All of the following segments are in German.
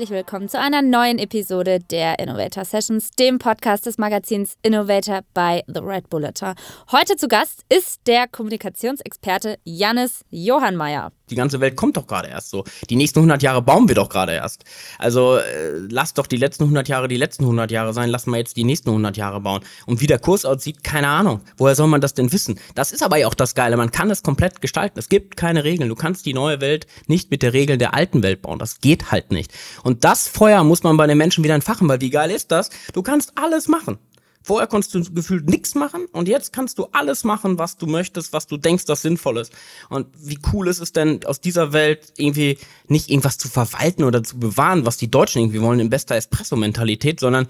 herzlich willkommen zu einer neuen Episode der Innovator Sessions, dem Podcast des Magazins Innovator bei The Red Bulletin. Heute zu Gast ist der Kommunikationsexperte Jannis Johannmeier. Die ganze Welt kommt doch gerade erst so. Die nächsten 100 Jahre bauen wir doch gerade erst. Also äh, lasst doch die letzten 100 Jahre die letzten 100 Jahre sein, lassen wir jetzt die nächsten 100 Jahre bauen. Und wie der Kurs aussieht, keine Ahnung. Woher soll man das denn wissen? Das ist aber ja auch das Geile. Man kann es komplett gestalten. Es gibt keine Regeln. Du kannst die neue Welt nicht mit der Regeln der alten Welt bauen. Das geht halt nicht. Und das Feuer muss man bei den Menschen wieder entfachen, weil wie geil ist das? Du kannst alles machen. Vorher konntest du gefühlt nichts machen und jetzt kannst du alles machen, was du möchtest, was du denkst, das sinnvoll ist. Und wie cool ist es denn, aus dieser Welt irgendwie nicht irgendwas zu verwalten oder zu bewahren, was die Deutschen irgendwie wollen in bester Espresso-Mentalität, sondern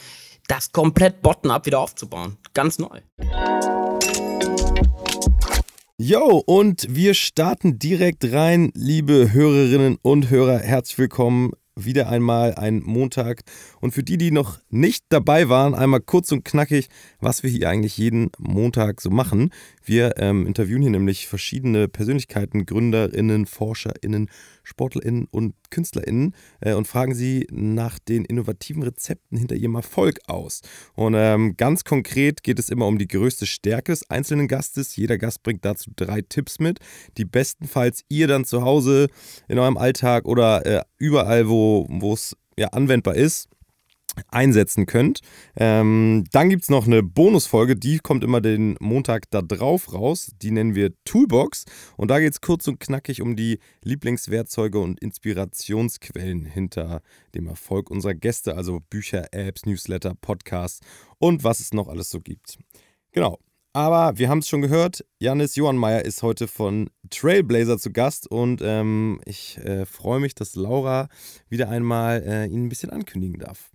das komplett bottom-up wieder aufzubauen. Ganz neu. Yo, und wir starten direkt rein, liebe Hörerinnen und Hörer. Herzlich willkommen wieder einmal ein Montag. Und für die, die noch nicht dabei waren, einmal kurz und knackig, was wir hier eigentlich jeden Montag so machen. Wir ähm, interviewen hier nämlich verschiedene Persönlichkeiten, Gründerinnen, Forscherinnen, SportlerInnen und KünstlerInnen äh, und fragen sie nach den innovativen Rezepten hinter ihrem Erfolg aus. Und ähm, ganz konkret geht es immer um die größte Stärke des einzelnen Gastes. Jeder Gast bringt dazu drei Tipps mit, die bestenfalls ihr dann zu Hause in eurem Alltag oder äh, überall, wo es ja anwendbar ist, einsetzen könnt. Ähm, dann gibt es noch eine Bonusfolge, die kommt immer den Montag da drauf raus. Die nennen wir Toolbox. Und da geht es kurz und knackig um die Lieblingswerkzeuge und Inspirationsquellen hinter dem Erfolg unserer Gäste, also Bücher, Apps, Newsletter, Podcasts und was es noch alles so gibt. Genau. Aber wir haben es schon gehört, Janis Johannmeier ist heute von Trailblazer zu Gast und ähm, ich äh, freue mich, dass Laura wieder einmal äh, ihn ein bisschen ankündigen darf.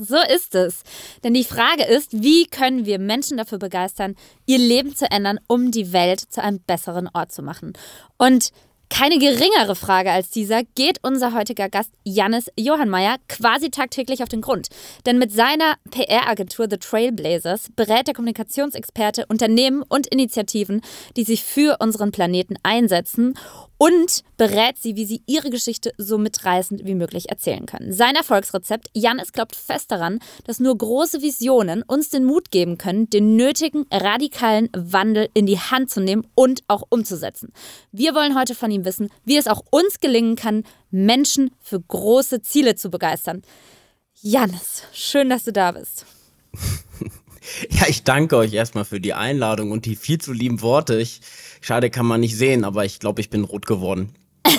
So ist es. Denn die Frage ist, wie können wir Menschen dafür begeistern, ihr Leben zu ändern, um die Welt zu einem besseren Ort zu machen? Und keine geringere Frage als dieser geht unser heutiger Gast Jannis Johannmeier quasi tagtäglich auf den Grund. Denn mit seiner PR-Agentur The Trailblazers berät der Kommunikationsexperte Unternehmen und Initiativen, die sich für unseren Planeten einsetzen und berät sie, wie sie ihre Geschichte so mitreißend wie möglich erzählen können. Sein Erfolgsrezept, Janis glaubt fest daran, dass nur große Visionen uns den Mut geben können, den nötigen radikalen Wandel in die Hand zu nehmen und auch umzusetzen. Wir wollen heute von ihm wissen, wie es auch uns gelingen kann, Menschen für große Ziele zu begeistern. Janis, schön, dass du da bist. Ja, ich danke euch erstmal für die Einladung und die viel zu lieben Worte. Ich, schade, kann man nicht sehen, aber ich glaube, ich bin rot geworden.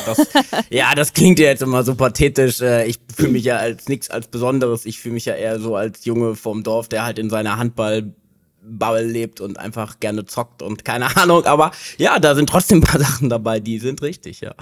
Das, ja, das klingt ja jetzt immer so pathetisch. Äh, ich fühle mich ja als nichts als Besonderes. Ich fühle mich ja eher so als Junge vom Dorf, der halt in seiner Handballbubble lebt und einfach gerne zockt und keine Ahnung. Aber ja, da sind trotzdem ein paar Sachen dabei, die sind richtig, ja.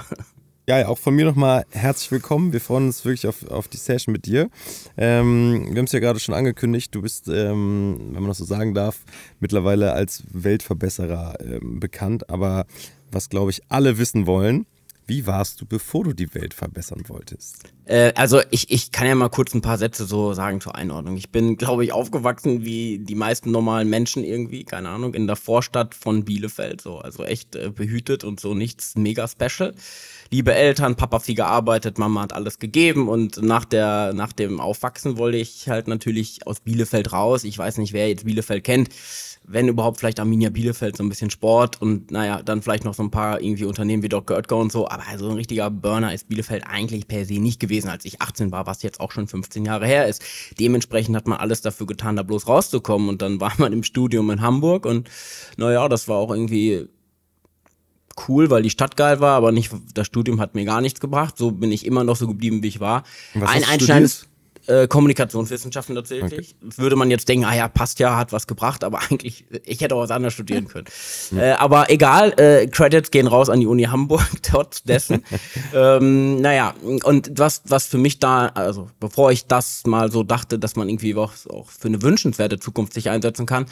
Ja, auch von mir nochmal herzlich willkommen. Wir freuen uns wirklich auf, auf die Session mit dir. Ähm, wir haben es ja gerade schon angekündigt, du bist, ähm, wenn man das so sagen darf, mittlerweile als Weltverbesserer ähm, bekannt. Aber was, glaube ich, alle wissen wollen, wie warst du, bevor du die Welt verbessern wolltest? Äh, also ich, ich kann ja mal kurz ein paar Sätze so sagen zur Einordnung. Ich bin, glaube ich, aufgewachsen wie die meisten normalen Menschen irgendwie, keine Ahnung, in der Vorstadt von Bielefeld, so, also echt äh, behütet und so nichts mega special. Liebe Eltern, Papa viel gearbeitet, Mama hat alles gegeben und nach der, nach dem Aufwachsen wollte ich halt natürlich aus Bielefeld raus. Ich weiß nicht, wer jetzt Bielefeld kennt wenn überhaupt vielleicht Arminia Bielefeld so ein bisschen Sport und naja, dann vielleicht noch so ein paar irgendwie Unternehmen wie Dr. Oetker und so, aber so ein richtiger Burner ist Bielefeld eigentlich per se nicht gewesen, als ich 18 war, was jetzt auch schon 15 Jahre her ist. Dementsprechend hat man alles dafür getan, da bloß rauszukommen und dann war man im Studium in Hamburg und naja, das war auch irgendwie cool, weil die Stadt geil war, aber nicht, das Studium hat mir gar nichts gebracht. So bin ich immer noch so geblieben, wie ich war. Was ein einschneidendes äh, Kommunikationswissenschaften tatsächlich. Okay. Würde man jetzt denken, ah ja, passt ja, hat was gebracht, aber eigentlich, ich hätte auch was anderes studieren können. Mhm. Äh, aber egal, äh, Credits gehen raus an die Uni Hamburg, trotz dessen. ähm, naja, und was, was für mich da, also bevor ich das mal so dachte, dass man irgendwie auch, auch für eine wünschenswerte Zukunft sich einsetzen kann,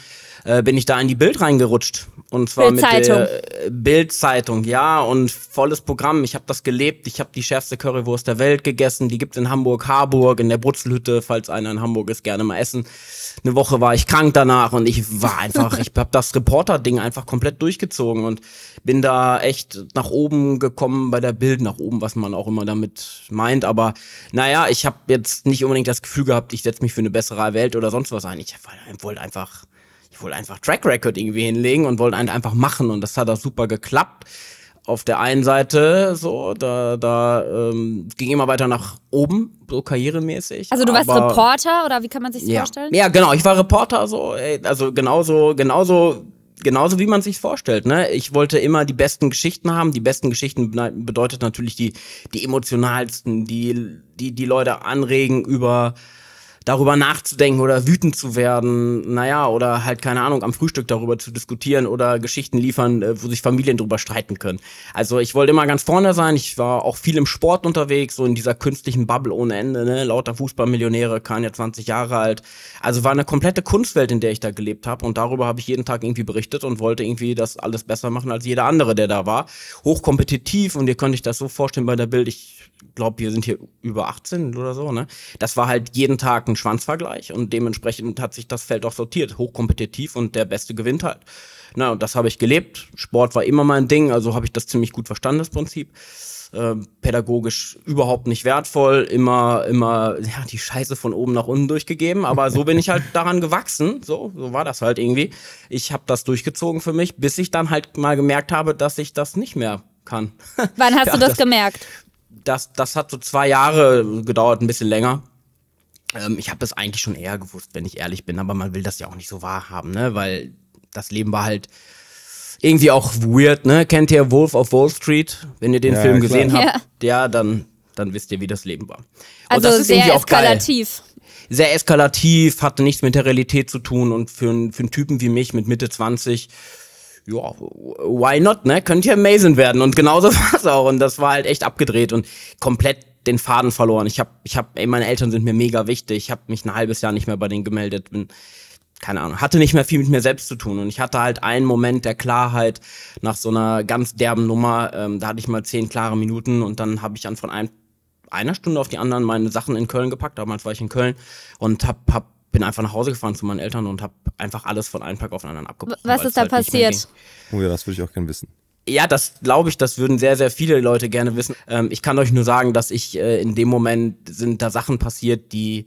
äh, bin ich da in die Bild reingerutscht. Und zwar mit der Bild-Zeitung, ja, und volles Programm. Ich habe das gelebt, ich habe die schärfste Currywurst der Welt gegessen, die gibt's in Hamburg, Harburg, in der Brutz Schnitzelhütte, falls einer in Hamburg ist, gerne mal essen. Eine Woche war ich krank danach und ich war einfach, ich habe das Reporter-Ding einfach komplett durchgezogen und bin da echt nach oben gekommen bei der Bild, nach oben, was man auch immer damit meint. Aber naja, ich habe jetzt nicht unbedingt das Gefühl gehabt, ich setze mich für eine bessere Welt oder sonst was ein. Ich wollte einfach, ich wollte einfach Track Record irgendwie hinlegen und wollte einfach machen und das hat auch super geklappt auf der einen Seite so, da, da ähm, ging immer weiter nach oben, so karrieremäßig. Also du warst Reporter oder wie kann man sich das ja. vorstellen? Ja, genau, ich war Reporter so, also genauso, genauso, genauso wie man sich vorstellt. Ne? Ich wollte immer die besten Geschichten haben. Die besten Geschichten bedeutet natürlich die, die emotionalsten, die, die die Leute anregen über darüber nachzudenken oder wütend zu werden, naja, oder halt, keine Ahnung, am Frühstück darüber zu diskutieren oder Geschichten liefern, äh, wo sich Familien drüber streiten können. Also ich wollte immer ganz vorne sein, ich war auch viel im Sport unterwegs, so in dieser künstlichen Bubble ohne Ende, ne? lauter Fußballmillionäre, kein ja 20 Jahre alt. Also war eine komplette Kunstwelt, in der ich da gelebt habe und darüber habe ich jeden Tag irgendwie berichtet und wollte irgendwie das alles besser machen als jeder andere, der da war. Hochkompetitiv und ihr könnt euch das so vorstellen bei der Bild, ich glaube, wir sind hier über 18 oder so, ne? Das war halt jeden Tag ein Schwanzvergleich und dementsprechend hat sich das Feld auch sortiert, hochkompetitiv und der Beste gewinnt halt. Na, und das habe ich gelebt. Sport war immer mein Ding, also habe ich das ziemlich gut verstanden, das Prinzip. Äh, pädagogisch überhaupt nicht wertvoll, immer, immer, ja, die Scheiße von oben nach unten durchgegeben, aber so bin ich halt daran gewachsen, so, so war das halt irgendwie. Ich habe das durchgezogen für mich, bis ich dann halt mal gemerkt habe, dass ich das nicht mehr kann. Wann hast ja, du das, das gemerkt? das, das hat so zwei Jahre gedauert, ein bisschen länger. Ähm, ich habe das eigentlich schon eher gewusst, wenn ich ehrlich bin, aber man will das ja auch nicht so wahrhaben, ne? Weil das Leben war halt irgendwie auch weird, ne? Kennt ihr Wolf of Wall Street? Wenn ihr den ja, Film gesehen klar. habt, ja. ja, dann, dann wisst ihr, wie das Leben war. Und also sehr eskalativ. Geil. Sehr eskalativ, hatte nichts mit der Realität zu tun und für, für einen Typen wie mich mit Mitte 20 ja, why not, ne? Könnte ja amazing werden. Und genauso war es auch. Und das war halt echt abgedreht und komplett den Faden verloren. Ich hab, ich hab, ey, meine Eltern sind mir mega wichtig. Ich habe mich ein halbes Jahr nicht mehr bei denen gemeldet. Bin, keine Ahnung, hatte nicht mehr viel mit mir selbst zu tun. Und ich hatte halt einen Moment der Klarheit nach so einer ganz derben Nummer. Ähm, da hatte ich mal zehn klare Minuten und dann habe ich dann von ein, einer Stunde auf die anderen meine Sachen in Köln gepackt. Damals war ich in Köln und hab, hab bin einfach nach Hause gefahren zu meinen Eltern und habe einfach alles von einem Tag auf den anderen abgebrochen. Was ist da halt passiert? Oh ja, das würde ich auch gerne wissen. Ja, das glaube ich, das würden sehr, sehr viele Leute gerne wissen. Ähm, ich kann euch nur sagen, dass ich äh, in dem Moment sind da Sachen passiert, die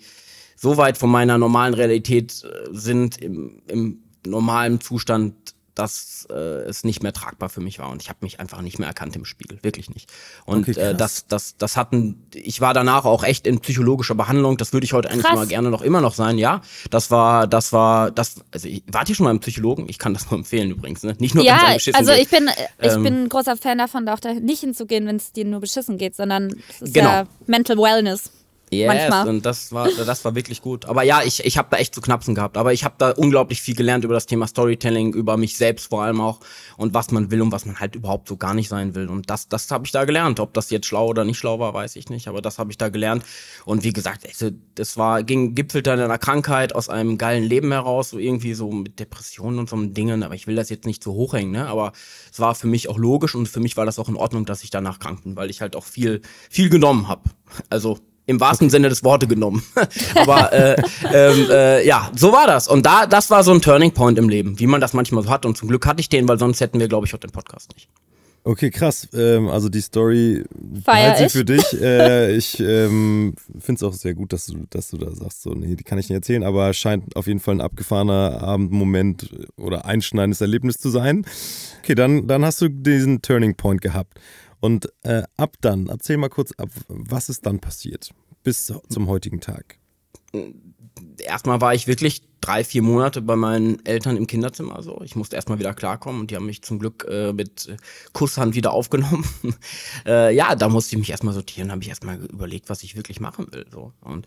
so weit von meiner normalen Realität äh, sind, im, im normalen Zustand dass äh, es nicht mehr tragbar für mich war und ich habe mich einfach nicht mehr erkannt im Spiegel, wirklich nicht. Und okay, äh, das, das, das hatten, ich war danach auch echt in psychologischer Behandlung. Das würde ich heute eigentlich krass. mal gerne noch immer noch sein. Ja, das war, das war, das. Also ich, wart ihr schon mal im Psychologen? Ich kann das nur empfehlen übrigens. Ne? Nicht nur ja, also ich bin, ich ähm, bin ein großer Fan davon, da auch da nicht hinzugehen, wenn es dir nur beschissen geht, sondern es ist genau. ja Mental Wellness. Yes, Manchmal. und das war, das war wirklich gut. Aber ja, ich, ich habe da echt zu knapsen gehabt. Aber ich habe da unglaublich viel gelernt über das Thema Storytelling, über mich selbst vor allem auch und was man will und was man halt überhaupt so gar nicht sein will. Und das, das habe ich da gelernt. Ob das jetzt schlau oder nicht schlau war, weiß ich nicht. Aber das habe ich da gelernt. Und wie gesagt, also, das war, ging, gipfelte in einer Krankheit aus einem geilen Leben heraus, so irgendwie so mit Depressionen und so Dingen. Aber ich will das jetzt nicht zu hoch hängen, ne? Aber es war für mich auch logisch und für mich war das auch in Ordnung, dass ich danach krank bin, weil ich halt auch viel, viel genommen habe. Also im wahrsten okay. Sinne des Wortes genommen. Aber äh, ähm, äh, ja, so war das. Und da, das war so ein Turning Point im Leben, wie man das manchmal so hat. Und zum Glück hatte ich den, weil sonst hätten wir, glaube ich, heute den Podcast nicht. Okay, krass. Ähm, also die Story halte sie für dich. Äh, ich ähm, finde es auch sehr gut, dass du, dass du da sagst, so, nee, die kann ich nicht erzählen, aber scheint auf jeden Fall ein abgefahrener Abendmoment oder einschneidendes Erlebnis zu sein. Okay, dann, dann hast du diesen Turning Point gehabt. Und äh, ab dann, erzähl mal kurz ab, was ist dann passiert bis zum heutigen Tag? Erstmal war ich wirklich drei, vier Monate bei meinen Eltern im Kinderzimmer. So. Ich musste erstmal wieder klarkommen und die haben mich zum Glück äh, mit Kusshand wieder aufgenommen. äh, ja, da musste ich mich erstmal sortieren, habe ich erstmal überlegt, was ich wirklich machen will. So. Und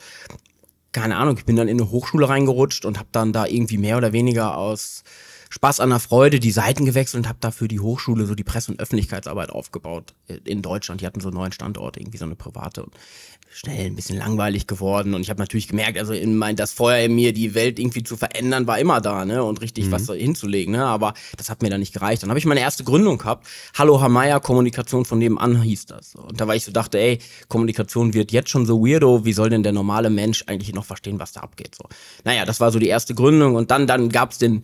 keine Ahnung, ich bin dann in eine Hochschule reingerutscht und habe dann da irgendwie mehr oder weniger aus Spaß an der Freude die Seiten gewechselt und habe dafür die Hochschule so die Presse- und Öffentlichkeitsarbeit aufgebaut äh, in Deutschland. Die hatten so einen neuen Standort, irgendwie so eine private. Und schnell ein bisschen langweilig geworden und ich habe natürlich gemerkt, also in mein, das Feuer in mir, die Welt irgendwie zu verändern, war immer da, ne, und richtig mhm. was hinzulegen, ne, aber das hat mir dann nicht gereicht. Dann habe ich meine erste Gründung gehabt. Hallo Hamaya, Kommunikation von nebenan hieß das. Und da war ich so dachte, ey, Kommunikation wird jetzt schon so weirdo, wie soll denn der normale Mensch eigentlich noch verstehen, was da abgeht, so. Naja, das war so die erste Gründung und dann, dann gab's den,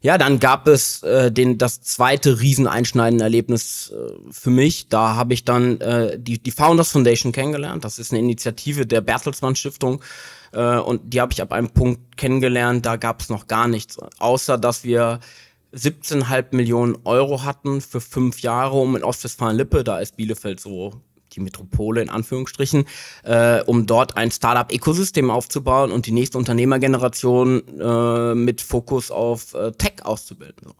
ja, dann gab es äh, den, das zweite rieseneinschneidende Erlebnis äh, für mich. Da habe ich dann äh, die, die Founders Foundation kennengelernt. Das ist eine Initiative der Bertelsmann Stiftung. Äh, und die habe ich ab einem Punkt kennengelernt, da gab es noch gar nichts. Außer, dass wir 17,5 Millionen Euro hatten für fünf Jahre, um in Ostwestfalen-Lippe, da ist Bielefeld so die Metropole in Anführungsstrichen, äh, um dort ein Startup-Ökosystem aufzubauen und die nächste Unternehmergeneration äh, mit Fokus auf äh, Tech auszubilden. So.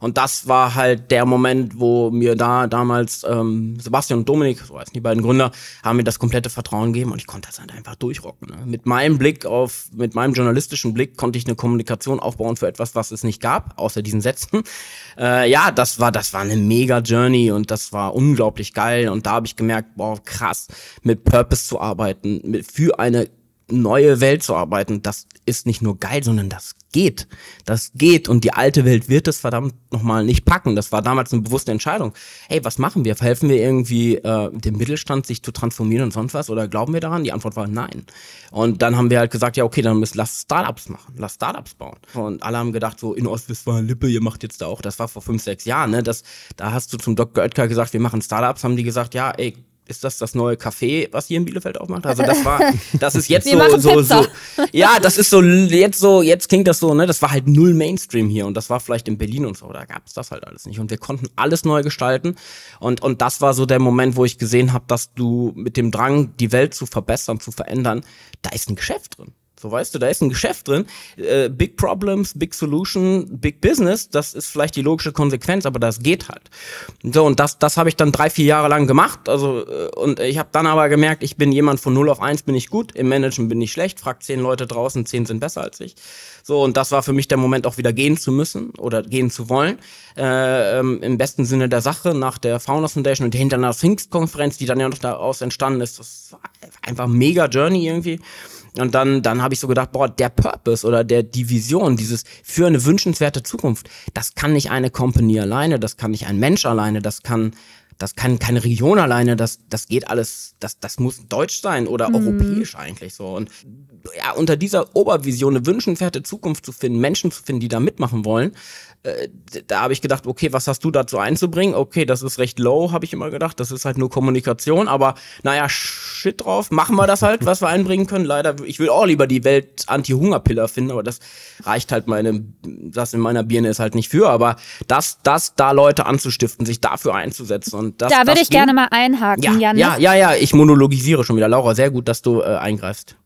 Und das war halt der Moment, wo mir da damals ähm, Sebastian und Dominik, so heißen die beiden Gründer, haben mir das komplette Vertrauen gegeben und ich konnte das halt einfach durchrocken. Ne? Mit meinem Blick auf, mit meinem journalistischen Blick konnte ich eine Kommunikation aufbauen für etwas, was es nicht gab, außer diesen Sätzen. Äh, ja, das war, das war eine mega Journey und das war unglaublich geil. Und da habe ich gemerkt, boah, krass, mit Purpose zu arbeiten, mit, für eine neue Welt zu arbeiten, das ist nicht nur geil, sondern das geht. Das geht und die alte Welt wird es verdammt nochmal nicht packen. Das war damals eine bewusste Entscheidung. Hey, was machen wir? Helfen wir irgendwie äh, dem Mittelstand sich zu transformieren und sonst was oder glauben wir daran? Die Antwort war nein. Und dann haben wir halt gesagt, ja okay, dann müssen lass Startups machen, lass Startups bauen. Und alle haben gedacht so in Ostwestfalen-Lippe, ihr macht jetzt da auch. Das war vor fünf, sechs Jahren. Ne? Das, da hast du zum Dr. Oetker gesagt, wir machen Startups. Haben die gesagt, ja, ey ist das das neue Café, was hier in Bielefeld aufmacht? Also das war, das ist jetzt so, so, so, ja, das ist so, jetzt so, jetzt klingt das so, ne, das war halt null Mainstream hier und das war vielleicht in Berlin und so, da gab es das halt alles nicht und wir konnten alles neu gestalten und, und das war so der Moment, wo ich gesehen habe, dass du mit dem Drang, die Welt zu verbessern, zu verändern, da ist ein Geschäft drin. So weißt du, da ist ein Geschäft drin. Äh, big Problems, Big Solution, Big Business, das ist vielleicht die logische Konsequenz, aber das geht halt. So, und das, das habe ich dann drei, vier Jahre lang gemacht. Also, äh, und ich habe dann aber gemerkt, ich bin jemand von 0 auf 1 bin ich gut, im Management bin ich schlecht, fragt zehn Leute draußen, zehn sind besser als ich. So, und das war für mich der Moment, auch wieder gehen zu müssen oder gehen zu wollen. Äh, ähm, Im besten Sinne der Sache, nach der Founders Foundation und hinter einer Pfingstkonferenz, die dann ja noch daraus entstanden ist. Das war einfach mega Journey irgendwie. Und dann, dann habe ich so gedacht, boah, der Purpose oder der die Vision, dieses für eine wünschenswerte Zukunft, das kann nicht eine Company alleine, das kann nicht ein Mensch alleine, das kann das kann keine Region alleine, das, das geht alles, das, das muss deutsch sein oder mhm. europäisch eigentlich so. Und ja, unter dieser Obervision eine wünschenswerte Zukunft zu finden, Menschen zu finden, die da mitmachen wollen, äh, da habe ich gedacht, okay, was hast du dazu einzubringen? Okay, das ist recht low, habe ich immer gedacht. Das ist halt nur Kommunikation, aber naja, shit drauf, machen wir das halt, was wir einbringen können. Leider, ich will auch lieber die Welt Anti-Hunger-Piller finden, aber das reicht halt meine, das in meiner Birne ist halt nicht für. Aber das, das da Leute anzustiften, sich dafür einzusetzen und das. Da würde ich ging, gerne mal einhaken, ja, Janis. Ja, ja, ja, ich monologisiere schon wieder. Laura, sehr gut, dass du äh, eingreifst.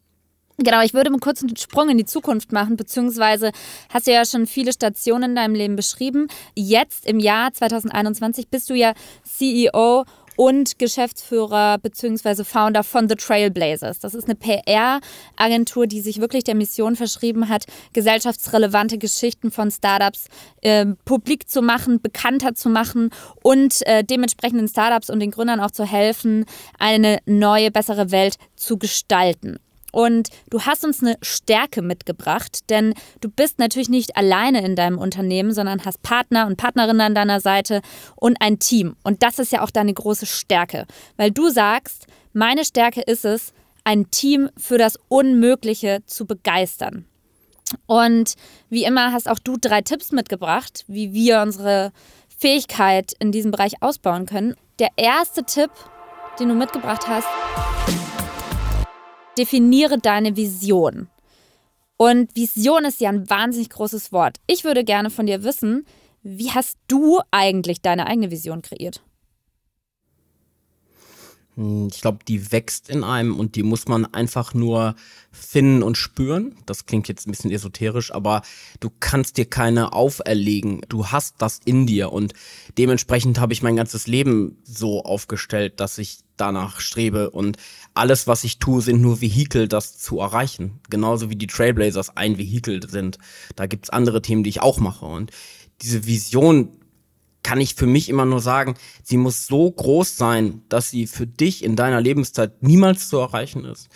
Genau, ich würde einen kurzen Sprung in die Zukunft machen, beziehungsweise hast du ja schon viele Stationen in deinem Leben beschrieben. Jetzt im Jahr 2021 bist du ja CEO und Geschäftsführer bzw. Founder von The Trailblazers. Das ist eine PR-Agentur, die sich wirklich der Mission verschrieben hat, gesellschaftsrelevante Geschichten von Startups äh, publik zu machen, bekannter zu machen und äh, dementsprechenden Startups und den Gründern auch zu helfen, eine neue, bessere Welt zu gestalten. Und du hast uns eine Stärke mitgebracht, denn du bist natürlich nicht alleine in deinem Unternehmen, sondern hast Partner und Partnerinnen an deiner Seite und ein Team. Und das ist ja auch deine große Stärke, weil du sagst, meine Stärke ist es, ein Team für das Unmögliche zu begeistern. Und wie immer hast auch du drei Tipps mitgebracht, wie wir unsere Fähigkeit in diesem Bereich ausbauen können. Der erste Tipp, den du mitgebracht hast, definiere deine Vision. Und Vision ist ja ein wahnsinnig großes Wort. Ich würde gerne von dir wissen, wie hast du eigentlich deine eigene Vision kreiert? Hm, ich glaube, die wächst in einem und die muss man einfach nur finden und spüren. Das klingt jetzt ein bisschen esoterisch, aber du kannst dir keine auferlegen. Du hast das in dir und dementsprechend habe ich mein ganzes Leben so aufgestellt, dass ich danach strebe und alles, was ich tue, sind nur Vehikel, das zu erreichen. Genauso wie die Trailblazers ein Vehikel sind. Da gibt's andere Themen, die ich auch mache und diese Vision kann ich für mich immer nur sagen, sie muss so groß sein, dass sie für dich in deiner Lebenszeit niemals zu erreichen ist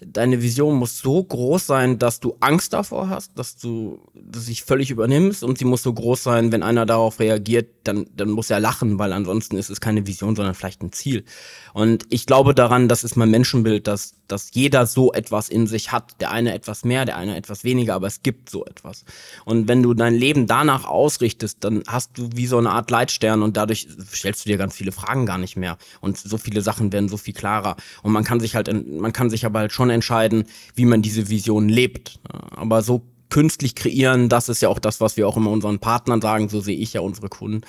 deine Vision muss so groß sein, dass du Angst davor hast, dass du dich völlig übernimmst und sie muss so groß sein, wenn einer darauf reagiert, dann, dann muss er lachen, weil ansonsten ist es keine Vision, sondern vielleicht ein Ziel. Und ich glaube daran, das ist mein Menschenbild, dass, dass jeder so etwas in sich hat. Der eine etwas mehr, der eine etwas weniger, aber es gibt so etwas. Und wenn du dein Leben danach ausrichtest, dann hast du wie so eine Art Leitstern und dadurch stellst du dir ganz viele Fragen gar nicht mehr. Und so viele Sachen werden so viel klarer. Und man kann sich halt, man kann sich aber halt schon entscheiden, wie man diese Vision lebt. Aber so künstlich kreieren, das ist ja auch das, was wir auch immer unseren Partnern sagen, so sehe ich ja unsere Kunden.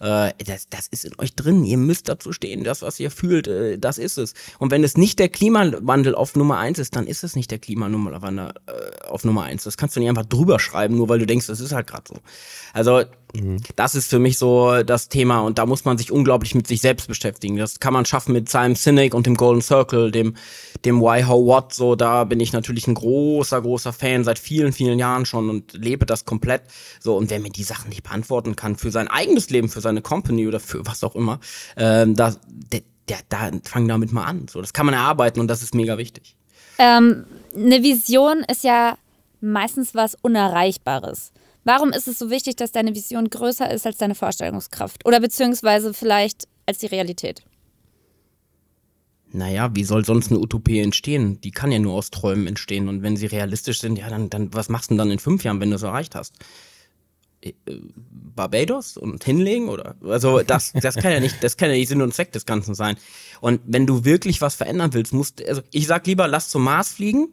Äh, das, das ist in euch drin, ihr müsst dazu stehen, das, was ihr fühlt, äh, das ist es. Und wenn es nicht der Klimawandel auf Nummer eins ist, dann ist es nicht der Klimawandel äh, auf Nummer eins. Das kannst du nicht einfach drüber schreiben, nur weil du denkst, das ist halt gerade so. Also Mhm. Das ist für mich so das Thema und da muss man sich unglaublich mit sich selbst beschäftigen. Das kann man schaffen mit Simon Sinek und dem Golden Circle, dem, dem Why, How, What. So, da bin ich natürlich ein großer, großer Fan seit vielen, vielen Jahren schon und lebe das komplett. So, und wer mir die Sachen nicht beantworten kann für sein eigenes Leben, für seine Company oder für was auch immer, ähm, da, der, der, da fang damit mal an. So, das kann man erarbeiten und das ist mega wichtig. Ähm, eine Vision ist ja meistens was Unerreichbares. Warum ist es so wichtig, dass deine Vision größer ist als deine Vorstellungskraft? Oder beziehungsweise vielleicht als die Realität? Naja, wie soll sonst eine Utopie entstehen? Die kann ja nur aus Träumen entstehen. Und wenn sie realistisch sind, ja, dann, dann was machst du denn dann in fünf Jahren, wenn du es erreicht hast? Äh, Barbados und hinlegen oder also das das kann ja nicht das kann ja nicht Sinn und Zweck des Ganzen sein und wenn du wirklich was verändern willst musst also ich sag lieber lass zum Mars fliegen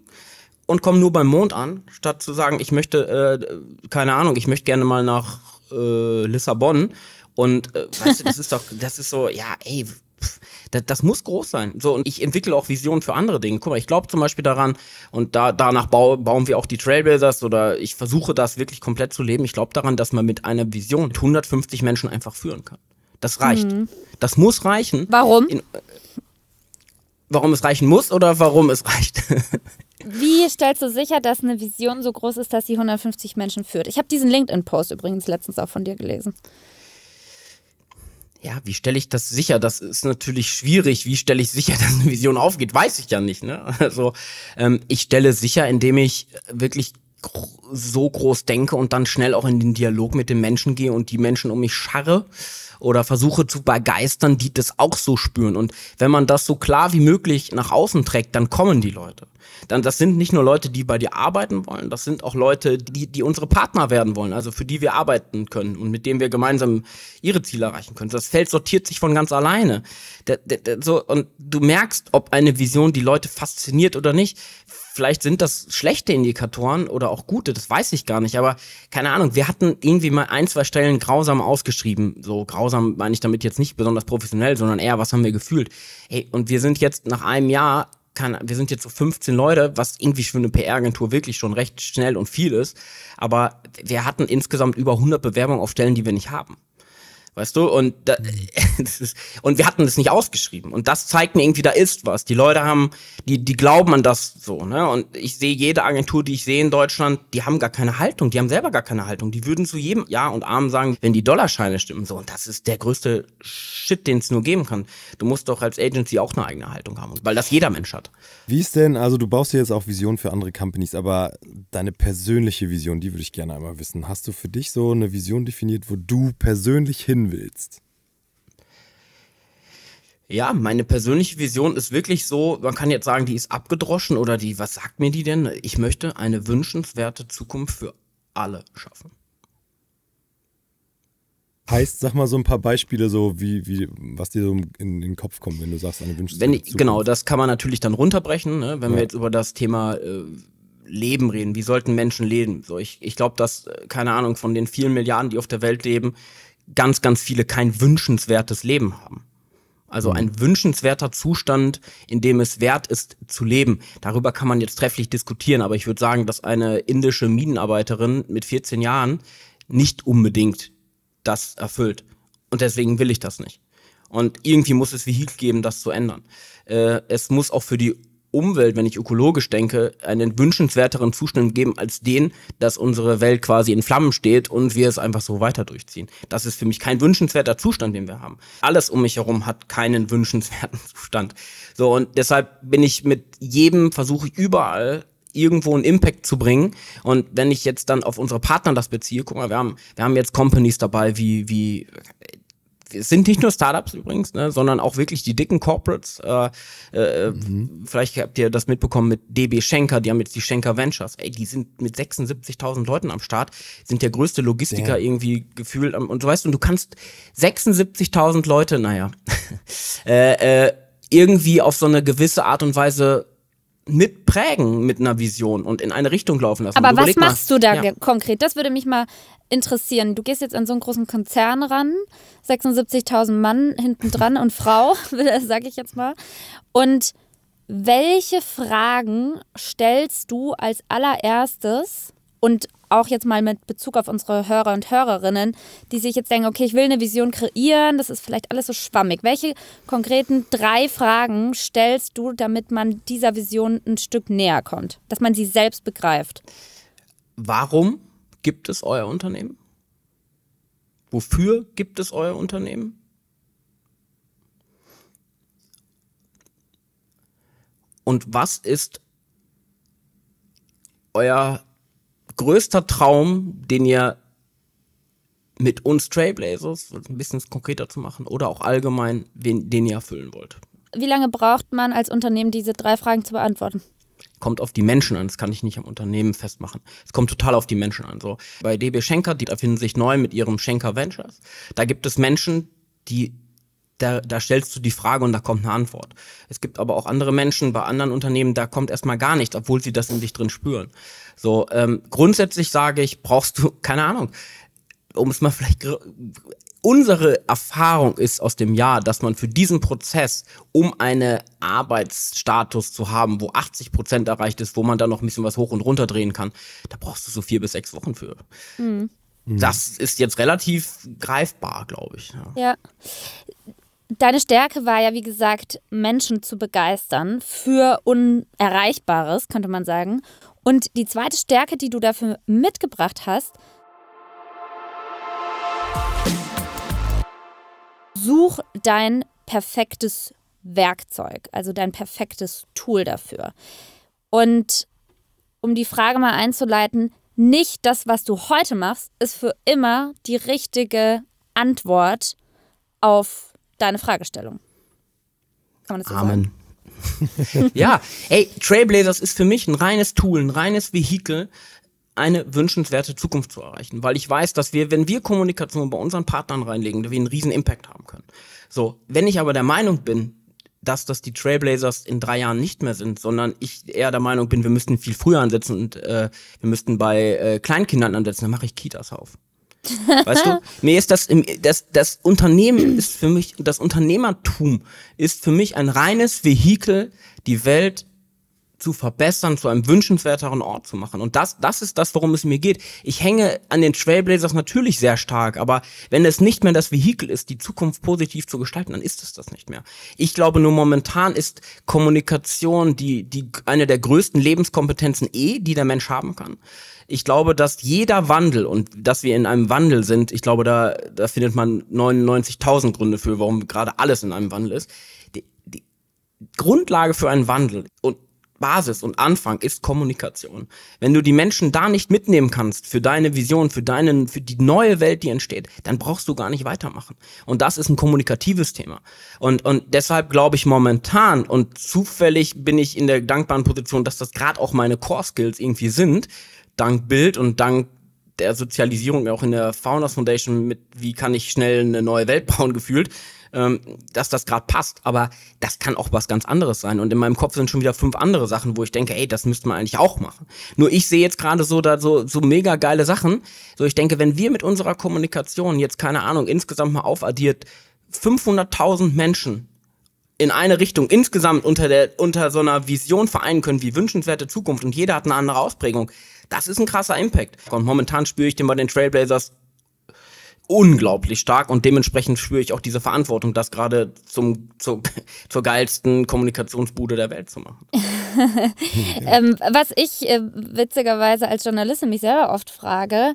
und komme nur beim Mond an, statt zu sagen, ich möchte, äh, keine Ahnung, ich möchte gerne mal nach äh, Lissabon. Und äh, weißt du, das ist doch, das ist so, ja, ey, pff, das, das, muss groß sein. So, und ich entwickle auch Visionen für andere Dinge. Guck mal, ich glaube zum Beispiel daran, und da, danach bau, bauen wir auch die Trailblazers oder ich versuche das wirklich komplett zu leben. Ich glaube daran, dass man mit einer Vision 150 Menschen einfach führen kann. Das reicht. Mhm. Das muss reichen. Warum? In, warum es reichen muss oder warum es reicht? Wie stellst du sicher, dass eine Vision so groß ist, dass sie 150 Menschen führt? Ich habe diesen LinkedIn-Post übrigens letztens auch von dir gelesen. Ja, wie stelle ich das sicher? Das ist natürlich schwierig. Wie stelle ich sicher, dass eine Vision aufgeht? Weiß ich ja nicht. Ne? Also ähm, ich stelle sicher, indem ich wirklich so groß denke und dann schnell auch in den Dialog mit den Menschen gehe und die Menschen um mich scharre oder versuche zu begeistern, die das auch so spüren. Und wenn man das so klar wie möglich nach außen trägt, dann kommen die Leute dann das sind nicht nur Leute, die bei dir arbeiten wollen, das sind auch Leute, die, die unsere Partner werden wollen, also für die wir arbeiten können und mit denen wir gemeinsam ihre Ziele erreichen können. Das Feld sortiert sich von ganz alleine. Der, der, der, so, und du merkst, ob eine Vision die Leute fasziniert oder nicht. Vielleicht sind das schlechte Indikatoren oder auch gute, das weiß ich gar nicht. Aber keine Ahnung, wir hatten irgendwie mal ein, zwei Stellen grausam ausgeschrieben. So grausam meine ich damit jetzt nicht besonders professionell, sondern eher, was haben wir gefühlt. Hey, und wir sind jetzt nach einem Jahr kann, wir sind jetzt so 15 Leute, was irgendwie für eine PR-Agentur wirklich schon recht schnell und viel ist. Aber wir hatten insgesamt über 100 Bewerbungen auf Stellen, die wir nicht haben. Weißt du? Und, da, ist, und wir hatten das nicht ausgeschrieben. Und das zeigt mir irgendwie, da ist was. Die Leute haben, die, die glauben an das so, ne? Und ich sehe jede Agentur, die ich sehe in Deutschland, die haben gar keine Haltung. Die haben selber gar keine Haltung. Die würden zu jedem Ja und Arm sagen, wenn die Dollarscheine stimmen. So. Und das ist der größte Shit, den es nur geben kann. Du musst doch als Agency auch eine eigene Haltung haben. Weil das jeder Mensch hat. Wie ist denn, also du baust ja jetzt auch Visionen für andere Companies, aber deine persönliche Vision, die würde ich gerne einmal wissen. Hast du für dich so eine Vision definiert, wo du persönlich hin willst? Ja, meine persönliche Vision ist wirklich so, man kann jetzt sagen, die ist abgedroschen oder die, was sagt mir die denn? Ich möchte eine wünschenswerte Zukunft für alle schaffen. Heißt, sag mal so ein paar Beispiele, so wie, wie was dir so in den Kopf kommt, wenn du sagst, eine wünschenswerte Zukunft. Genau, das kann man natürlich dann runterbrechen, ne? wenn ja. wir jetzt über das Thema äh, Leben reden. Wie sollten Menschen leben? So, ich ich glaube, dass, äh, keine Ahnung, von den vielen Milliarden, die auf der Welt leben, ganz, ganz viele kein wünschenswertes Leben haben. Also mhm. ein wünschenswerter Zustand, in dem es wert ist zu leben. Darüber kann man jetzt trefflich diskutieren, aber ich würde sagen, dass eine indische Minenarbeiterin mit 14 Jahren nicht unbedingt das erfüllt. Und deswegen will ich das nicht. Und irgendwie muss es Vehikel geben, das zu ändern. Äh, es muss auch für die Umwelt, wenn ich ökologisch denke, einen wünschenswerteren Zustand geben als den, dass unsere Welt quasi in Flammen steht und wir es einfach so weiter durchziehen. Das ist für mich kein wünschenswerter Zustand, den wir haben. Alles um mich herum hat keinen wünschenswerten Zustand. So, und deshalb bin ich mit jedem, versuche ich überall irgendwo einen Impact zu bringen. Und wenn ich jetzt dann auf unsere Partner das beziehe, guck mal, wir haben, wir haben jetzt Companies dabei wie, wie es sind nicht nur Startups übrigens, ne, sondern auch wirklich die dicken Corporates. Äh, äh, mhm. Vielleicht habt ihr das mitbekommen mit DB Schenker, die haben jetzt die Schenker Ventures. Ey, die sind mit 76.000 Leuten am Start, sind der größte Logistiker Damn. irgendwie gefühlt. Und du weißt, und du kannst 76.000 Leute, naja, äh, äh, irgendwie auf so eine gewisse Art und Weise mitprägen mit einer Vision und in eine Richtung laufen lassen. Aber was machst mal, du da ja. konkret? Das würde mich mal interessieren. Du gehst jetzt an so einen großen Konzern ran, 76.000 Mann hinten dran und Frau, sage ich jetzt mal. Und welche Fragen stellst du als allererstes und auch jetzt mal mit Bezug auf unsere Hörer und Hörerinnen, die sich jetzt denken, okay, ich will eine Vision kreieren, das ist vielleicht alles so schwammig. Welche konkreten drei Fragen stellst du, damit man dieser Vision ein Stück näher kommt, dass man sie selbst begreift? Warum gibt es euer Unternehmen? Wofür gibt es euer Unternehmen? Und was ist euer größter Traum, den ihr mit uns Trailblazers, ein bisschen konkreter zu machen, oder auch allgemein, den, den ihr erfüllen wollt? Wie lange braucht man als Unternehmen, diese drei Fragen zu beantworten? Kommt auf die Menschen an. Das kann ich nicht am Unternehmen festmachen. Es kommt total auf die Menschen an. So bei DB Schenker, die erfinden sich neu mit ihrem Schenker Ventures. Da gibt es Menschen, die da, da stellst du die Frage und da kommt eine Antwort. Es gibt aber auch andere Menschen bei anderen Unternehmen, da kommt erstmal gar nichts, obwohl sie das in sich drin spüren. So, ähm, grundsätzlich sage ich, brauchst du, keine Ahnung, um es mal vielleicht unsere Erfahrung ist aus dem Jahr, dass man für diesen Prozess, um einen Arbeitsstatus zu haben, wo 80 Prozent erreicht ist, wo man dann noch ein bisschen was hoch und runter drehen kann, da brauchst du so vier bis sechs Wochen für. Mhm. Das ist jetzt relativ greifbar, glaube ich. Ja. ja. Deine Stärke war ja, wie gesagt, Menschen zu begeistern für Unerreichbares, könnte man sagen. Und die zweite Stärke, die du dafür mitgebracht hast, such dein perfektes Werkzeug, also dein perfektes Tool dafür. Und um die Frage mal einzuleiten, nicht das, was du heute machst, ist für immer die richtige Antwort auf deine Fragestellung. Kann man das so Amen. sagen? ja, ey, Trailblazers ist für mich ein reines Tool, ein reines Vehikel, eine wünschenswerte Zukunft zu erreichen. Weil ich weiß, dass wir, wenn wir Kommunikation bei unseren Partnern reinlegen, wir einen riesen Impact haben können. So, wenn ich aber der Meinung bin, dass das die Trailblazers in drei Jahren nicht mehr sind, sondern ich eher der Meinung bin, wir müssten viel früher ansetzen und äh, wir müssten bei äh, Kleinkindern ansetzen, dann mache ich Kitas auf. Weißt du? Mir ist das, das, das Unternehmen ist für mich, das Unternehmertum ist für mich ein reines Vehikel, die Welt zu verbessern, zu einem wünschenswerteren Ort zu machen. Und das, das ist das, worum es mir geht. Ich hänge an den Trailblazers natürlich sehr stark, aber wenn es nicht mehr das Vehikel ist, die Zukunft positiv zu gestalten, dann ist es das nicht mehr. Ich glaube nur momentan ist Kommunikation die, die, eine der größten Lebenskompetenzen eh, die der Mensch haben kann. Ich glaube, dass jeder Wandel und dass wir in einem Wandel sind, ich glaube, da, da findet man 99.000 Gründe für, warum gerade alles in einem Wandel ist. Die, die Grundlage für einen Wandel und Basis und Anfang ist Kommunikation. Wenn du die Menschen da nicht mitnehmen kannst für deine Vision, für deinen, für die neue Welt, die entsteht, dann brauchst du gar nicht weitermachen. Und das ist ein kommunikatives Thema. Und, und deshalb glaube ich momentan und zufällig bin ich in der dankbaren Position, dass das gerade auch meine Core Skills irgendwie sind, dank Bild und dank der Sozialisierung auch in der Founders Foundation mit, wie kann ich schnell eine neue Welt bauen, gefühlt, ähm, dass das gerade passt. Aber das kann auch was ganz anderes sein. Und in meinem Kopf sind schon wieder fünf andere Sachen, wo ich denke, ey, das müsste man eigentlich auch machen. Nur ich sehe jetzt gerade so da so, so mega geile Sachen. So ich denke, wenn wir mit unserer Kommunikation jetzt, keine Ahnung, insgesamt mal aufaddiert 500.000 Menschen in eine Richtung insgesamt unter der unter so einer Vision vereinen können wie wünschenswerte Zukunft und jeder hat eine andere Ausprägung. Das ist ein krasser Impact. Und momentan spüre ich den bei den Trailblazers unglaublich stark und dementsprechend spüre ich auch diese Verantwortung, das gerade zum, zur, zur geilsten Kommunikationsbude der Welt zu machen. ähm, was ich äh, witzigerweise als Journalistin mich selber oft frage,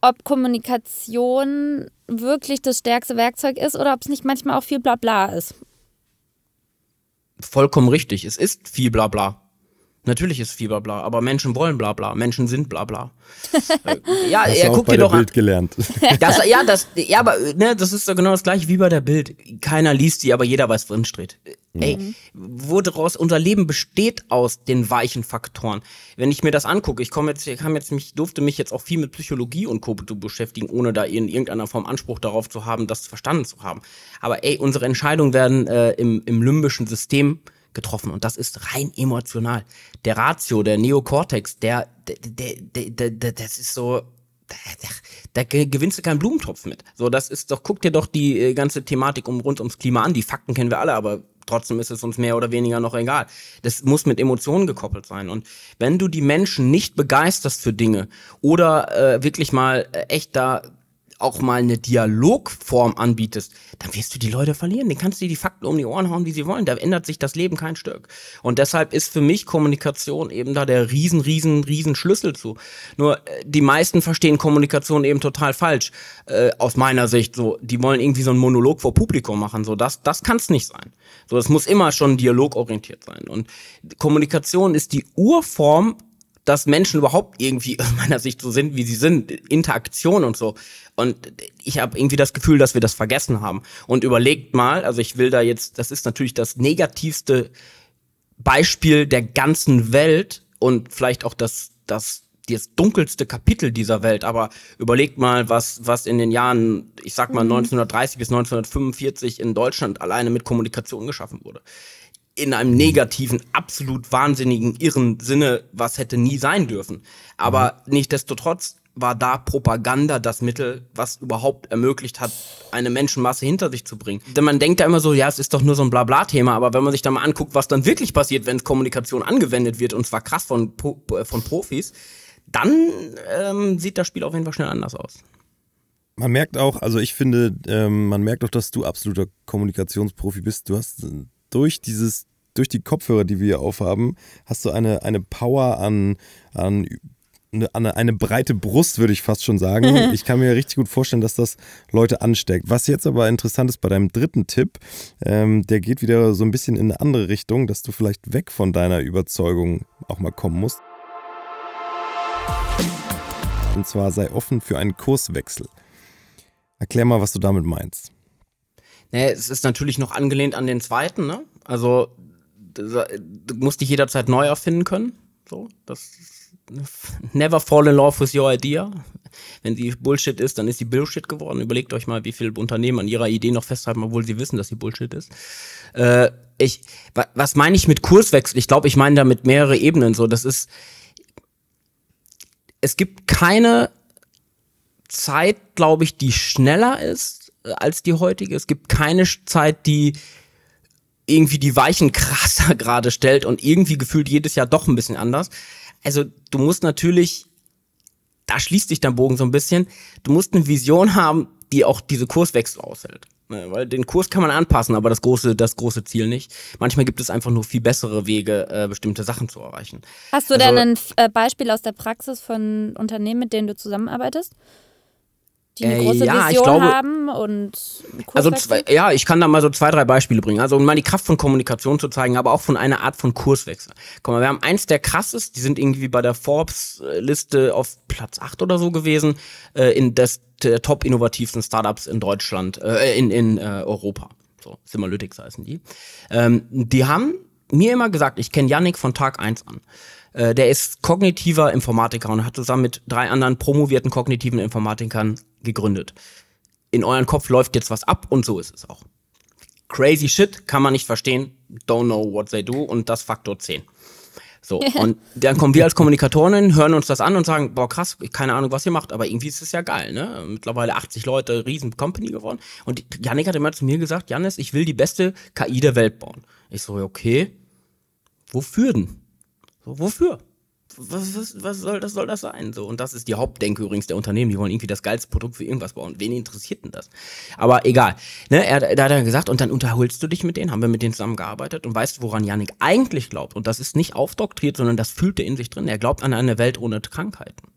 ob Kommunikation wirklich das stärkste Werkzeug ist oder ob es nicht manchmal auch viel Blabla ist. Vollkommen richtig. Es ist viel Blabla. Natürlich ist viel Blabla, aber Menschen wollen Blabla, Menschen sind Blabla. Äh, ja, Hast er guckt dir doch an. Bild gelernt. Das, ja, das, ja, aber ne, das ist doch genau das gleiche wie bei der Bild. Keiner liest die, aber jeder weiß, drin steht. Ey, wo daraus unser Leben besteht aus den weichen Faktoren. Wenn ich mir das angucke, ich komme jetzt, ich kam jetzt mich, durfte mich jetzt auch viel mit Psychologie und Co. beschäftigen, ohne da in irgendeiner Form Anspruch darauf zu haben, das verstanden zu haben. Aber ey, unsere Entscheidungen werden äh, im, im limbischen System getroffen und das ist rein emotional. Der Ratio, der Neokortex, der, der, der, der, der, das ist so, da, da ge- gewinnst du keinen Blumentopf mit. So, das ist doch, guck dir doch die äh, ganze Thematik um rund ums Klima an. Die Fakten kennen wir alle, aber trotzdem ist es uns mehr oder weniger noch egal. Das muss mit Emotionen gekoppelt sein. Und wenn du die Menschen nicht begeisterst für Dinge oder äh, wirklich mal äh, echt da auch mal eine Dialogform anbietest, dann wirst du die Leute verlieren. Den kannst du dir die Fakten um die Ohren hauen, wie sie wollen. Da ändert sich das Leben kein Stück. Und deshalb ist für mich Kommunikation eben da der riesen, riesen, riesen Schlüssel zu. Nur äh, die meisten verstehen Kommunikation eben total falsch. Äh, aus meiner Sicht so, die wollen irgendwie so einen Monolog vor Publikum machen. So, das, das kann es nicht sein. So, es muss immer schon dialogorientiert sein. Und Kommunikation ist die Urform dass Menschen überhaupt irgendwie aus meiner Sicht so sind, wie sie sind, Interaktion und so. Und ich habe irgendwie das Gefühl, dass wir das vergessen haben. Und überlegt mal, also ich will da jetzt, das ist natürlich das negativste Beispiel der ganzen Welt und vielleicht auch das, das, das dunkelste Kapitel dieser Welt. Aber überlegt mal, was, was in den Jahren, ich sag mal 1930 bis 1945 in Deutschland alleine mit Kommunikation geschaffen wurde in einem negativen, absolut wahnsinnigen, irren Sinne, was hätte nie sein dürfen. Aber nichtdestotrotz war da Propaganda das Mittel, was überhaupt ermöglicht hat, eine Menschenmasse hinter sich zu bringen. Denn man denkt ja immer so, ja, es ist doch nur so ein Blabla-Thema, aber wenn man sich da mal anguckt, was dann wirklich passiert, wenn Kommunikation angewendet wird, und zwar krass von, Pro- von Profis, dann ähm, sieht das Spiel auf jeden Fall schnell anders aus. Man merkt auch, also ich finde, ähm, man merkt auch, dass du absoluter Kommunikationsprofi bist. Du hast äh, durch dieses, durch die Kopfhörer, die wir hier aufhaben, hast du eine, eine Power an, an eine, eine, breite Brust, würde ich fast schon sagen. Ich kann mir richtig gut vorstellen, dass das Leute ansteckt. Was jetzt aber interessant ist bei deinem dritten Tipp, ähm, der geht wieder so ein bisschen in eine andere Richtung, dass du vielleicht weg von deiner Überzeugung auch mal kommen musst. Und zwar sei offen für einen Kurswechsel. Erklär mal, was du damit meinst. Nee, es ist natürlich noch angelehnt an den zweiten, ne? Also du musst dich jederzeit neu erfinden können. So, das never fall in love with your idea. Wenn sie Bullshit ist, dann ist sie Bullshit geworden. Überlegt euch mal, wie viele Unternehmen an ihrer Idee noch festhalten, obwohl sie wissen, dass sie Bullshit ist. Äh, ich, wa, was meine ich mit Kurswechsel? Ich glaube, ich meine damit mehrere Ebenen. So, das ist, es gibt keine Zeit, glaube ich, die schneller ist als die heutige. Es gibt keine Zeit, die irgendwie die Weichen krasser gerade stellt und irgendwie gefühlt jedes Jahr doch ein bisschen anders. Also du musst natürlich, da schließt sich dein Bogen so ein bisschen, du musst eine Vision haben, die auch diese Kurswechsel aushält. Ne, Weil den Kurs kann man anpassen, aber das große, das große Ziel nicht. Manchmal gibt es einfach nur viel bessere Wege, äh, bestimmte Sachen zu erreichen. Hast du Also- denn ein äh, Beispiel aus der Praxis von Unternehmen, mit denen du zusammenarbeitest? Die eine Äh, große ja, ich Vision glaube- haben und Also zwei, ja, ich kann da mal so zwei, drei Beispiele bringen. Also um mal die Kraft von Kommunikation zu zeigen, aber auch von einer Art von Kurswechsel. Guck mal, wir haben eins der krasses, die sind irgendwie bei der Forbes-Liste auf Platz 8 oder so gewesen, äh, in des, der top innovativsten Startups in Deutschland, äh, in, in äh, Europa. So, Symmalytics heißen die. Ähm, die haben mir immer gesagt, ich kenne Yannick von Tag 1 an. Äh, der ist kognitiver Informatiker und hat zusammen mit drei anderen promovierten kognitiven Informatikern gegründet in euren Kopf läuft jetzt was ab und so ist es auch. Crazy shit, kann man nicht verstehen, don't know what they do und das Faktor 10. So, und dann kommen wir als Kommunikatorinnen, hören uns das an und sagen, boah krass, keine Ahnung, was ihr macht, aber irgendwie ist es ja geil, ne? Mittlerweile 80 Leute, riesen Company geworden. Und Janik hat immer zu mir gesagt, Janis, ich will die beste KI der Welt bauen. Ich so, okay, wofür denn? So, wofür? Was, was, was soll, das, soll das sein? So, und das ist die Hauptdenke übrigens der Unternehmen. Die wollen irgendwie das geilste Produkt für irgendwas bauen. Wen interessiert denn das? Aber egal. Ne, er, da hat er gesagt, und dann unterholst du dich mit denen, haben wir mit denen zusammengearbeitet und weißt, woran Yannick eigentlich glaubt. Und das ist nicht aufdoktriert, sondern das fühlt er in sich drin. Er glaubt an eine Welt ohne Krankheiten.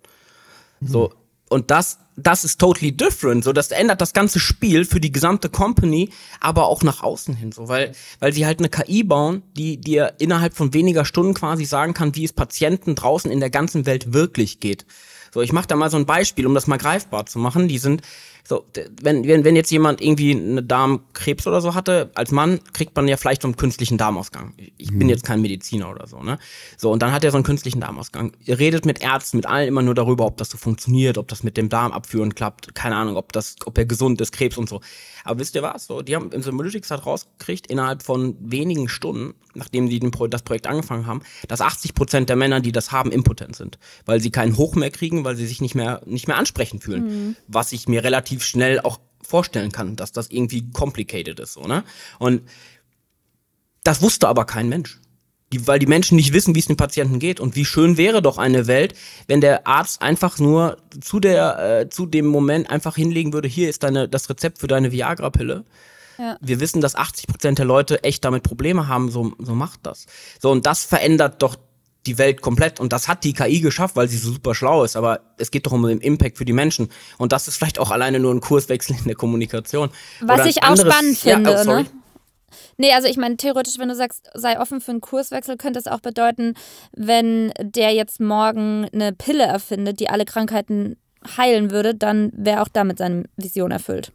Mhm. So, und das, das ist totally different. So, das ändert das ganze Spiel für die gesamte Company, aber auch nach außen hin. So, weil, weil sie halt eine KI bauen, die dir innerhalb von weniger Stunden quasi sagen kann, wie es Patienten draußen in der ganzen Welt wirklich geht. So, ich mache da mal so ein Beispiel, um das mal greifbar zu machen. Die sind so, wenn, wenn, wenn jetzt jemand irgendwie eine Darmkrebs oder so hatte, als Mann kriegt man ja vielleicht so einen künstlichen Darmausgang. Ich bin mhm. jetzt kein Mediziner oder so, ne? So, und dann hat er so einen künstlichen Darmausgang. Ihr redet mit Ärzten, mit allen immer nur darüber, ob das so funktioniert, ob das mit dem Darm abführen klappt, keine Ahnung, ob das, ob er gesund ist, Krebs und so. Aber wisst ihr was? So, die haben im Symbiotics hat rausgekriegt, innerhalb von wenigen Stunden, nachdem sie Pro das Projekt angefangen haben, dass 80 Prozent der Männer, die das haben, impotent sind. Weil sie keinen Hoch mehr kriegen, weil sie sich nicht mehr, nicht mehr ansprechen fühlen. Mhm. Was ich mir relativ schnell auch vorstellen kann, dass das irgendwie complicated ist, so, ne? Und das wusste aber kein Mensch. Die, weil die Menschen nicht wissen, wie es den Patienten geht. Und wie schön wäre doch eine Welt, wenn der Arzt einfach nur zu, der, äh, zu dem Moment einfach hinlegen würde, hier ist deine, das Rezept für deine Viagra-Pille. Ja. Wir wissen, dass 80 Prozent der Leute echt damit Probleme haben, so, so macht das. So, und das verändert doch die Welt komplett. Und das hat die KI geschafft, weil sie so super schlau ist. Aber es geht doch um den Impact für die Menschen. Und das ist vielleicht auch alleine nur ein Kurswechsel in der Kommunikation. Was ich auch anderes, spannend finde, ja, oh, ne? Nee, also ich meine, theoretisch, wenn du sagst, sei offen für einen Kurswechsel, könnte es auch bedeuten, wenn der jetzt morgen eine Pille erfindet, die alle Krankheiten heilen würde, dann wäre auch damit seine Vision erfüllt.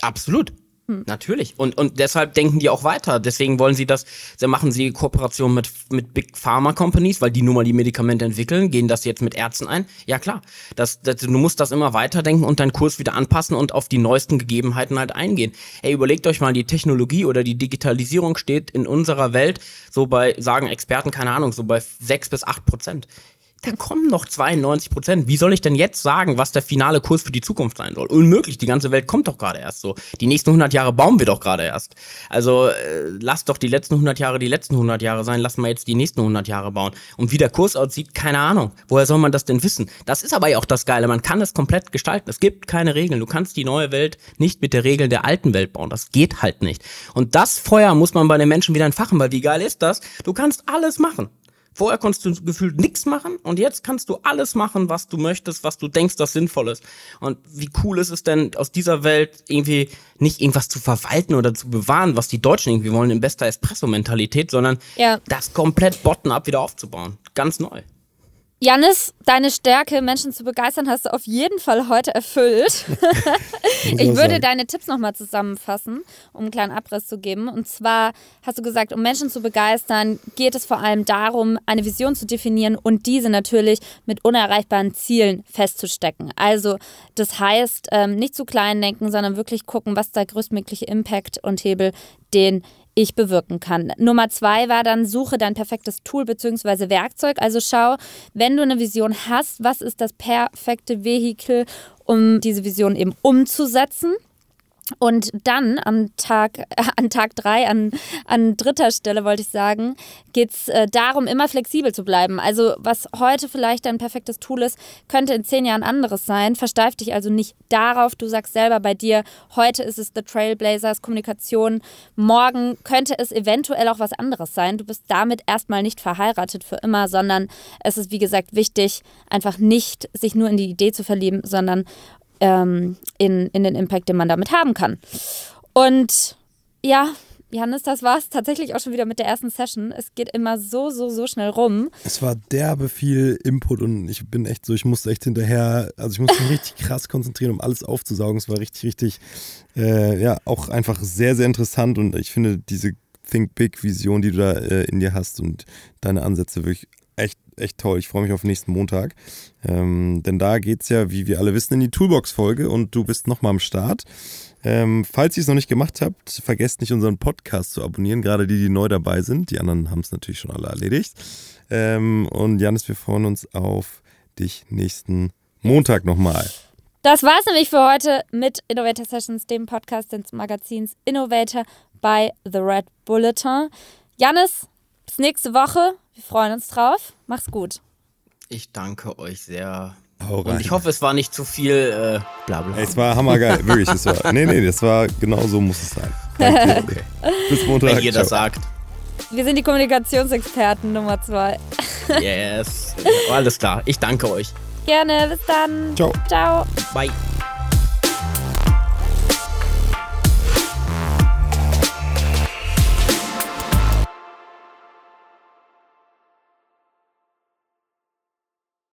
Absolut. Hm. Natürlich. Und, und deshalb denken die auch weiter. Deswegen wollen sie das, dann machen sie Kooperation mit, mit Big Pharma Companies, weil die nun mal die Medikamente entwickeln, gehen das jetzt mit Ärzten ein. Ja klar. Das, das, du musst das immer weiterdenken und deinen Kurs wieder anpassen und auf die neuesten Gegebenheiten halt eingehen. Ey, überlegt euch mal, die Technologie oder die Digitalisierung steht in unserer Welt so bei, sagen Experten, keine Ahnung, so bei sechs bis acht Prozent da kommen noch 92 Prozent. Wie soll ich denn jetzt sagen, was der finale Kurs für die Zukunft sein soll? Unmöglich, die ganze Welt kommt doch gerade erst so. Die nächsten 100 Jahre bauen wir doch gerade erst. Also äh, lass doch die letzten 100 Jahre die letzten 100 Jahre sein, lass mal jetzt die nächsten 100 Jahre bauen. Und wie der Kurs aussieht, keine Ahnung. Woher soll man das denn wissen? Das ist aber ja auch das Geile, man kann es komplett gestalten. Es gibt keine Regeln. Du kannst die neue Welt nicht mit der Regel der alten Welt bauen. Das geht halt nicht. Und das Feuer muss man bei den Menschen wieder entfachen, weil wie geil ist das? Du kannst alles machen. Vorher konntest du gefühlt nichts machen und jetzt kannst du alles machen, was du möchtest, was du denkst, das sinnvoll ist. Und wie cool ist es denn, aus dieser Welt irgendwie nicht irgendwas zu verwalten oder zu bewahren, was die Deutschen irgendwie wollen, in bester Espresso-Mentalität, sondern ja. das komplett bottom-up wieder aufzubauen. Ganz neu. Janis, deine Stärke, Menschen zu begeistern, hast du auf jeden Fall heute erfüllt. ich würde deine Tipps nochmal zusammenfassen, um einen kleinen Abriss zu geben. Und zwar hast du gesagt, um Menschen zu begeistern, geht es vor allem darum, eine Vision zu definieren und diese natürlich mit unerreichbaren Zielen festzustecken. Also das heißt, ähm, nicht zu klein denken, sondern wirklich gucken, was der größtmögliche Impact und Hebel, den ich bewirken kann. Nummer zwei war dann, suche dein perfektes Tool bzw. Werkzeug. Also schau, wenn du eine Vision hast, was ist das perfekte Vehikel, um diese Vision eben umzusetzen. Und dann am Tag, äh, an Tag drei, an, an dritter Stelle wollte ich sagen, geht es äh, darum, immer flexibel zu bleiben. Also was heute vielleicht ein perfektes Tool ist, könnte in zehn Jahren anderes sein. Versteif dich also nicht darauf. Du sagst selber bei dir, heute ist es The Trailblazers, Kommunikation. Morgen könnte es eventuell auch was anderes sein. Du bist damit erstmal nicht verheiratet für immer, sondern es ist, wie gesagt, wichtig, einfach nicht sich nur in die Idee zu verlieben, sondern ähm, in, in den Impact, den man damit haben kann. Und ja, Janis, das war es tatsächlich auch schon wieder mit der ersten Session. Es geht immer so, so, so schnell rum. Es war derbe viel Input und ich bin echt so, ich musste echt hinterher, also ich musste mich richtig krass konzentrieren, um alles aufzusaugen. Es war richtig, richtig, äh, ja, auch einfach sehr, sehr interessant und ich finde diese Think Big Vision, die du da äh, in dir hast und deine Ansätze wirklich echt, toll. Ich freue mich auf nächsten Montag. Ähm, denn da geht es ja, wie wir alle wissen, in die Toolbox-Folge und du bist nochmal am Start. Ähm, falls ihr es noch nicht gemacht habt, vergesst nicht unseren Podcast zu abonnieren, gerade die, die neu dabei sind. Die anderen haben es natürlich schon alle erledigt. Ähm, und Janis, wir freuen uns auf dich nächsten Montag nochmal. Das war es nämlich für heute mit Innovator Sessions, dem Podcast des Magazins Innovator bei The Red Bulletin. Janis, bis nächste Woche. Wir freuen uns drauf. Mach's gut. Ich danke euch sehr. Hau rein. Und ich hoffe, es war nicht zu viel äh, Blabla. Ey, es war hammergeil, wirklich. Es war, nee, nee, das war genau so muss es sein. Danke dir. Bis Montag. Wenn ihr das Ciao. sagt. Wir sind die Kommunikationsexperten Nummer zwei. Yes. Alles klar. Ich danke euch. Gerne, bis dann. Ciao. Ciao. Bye.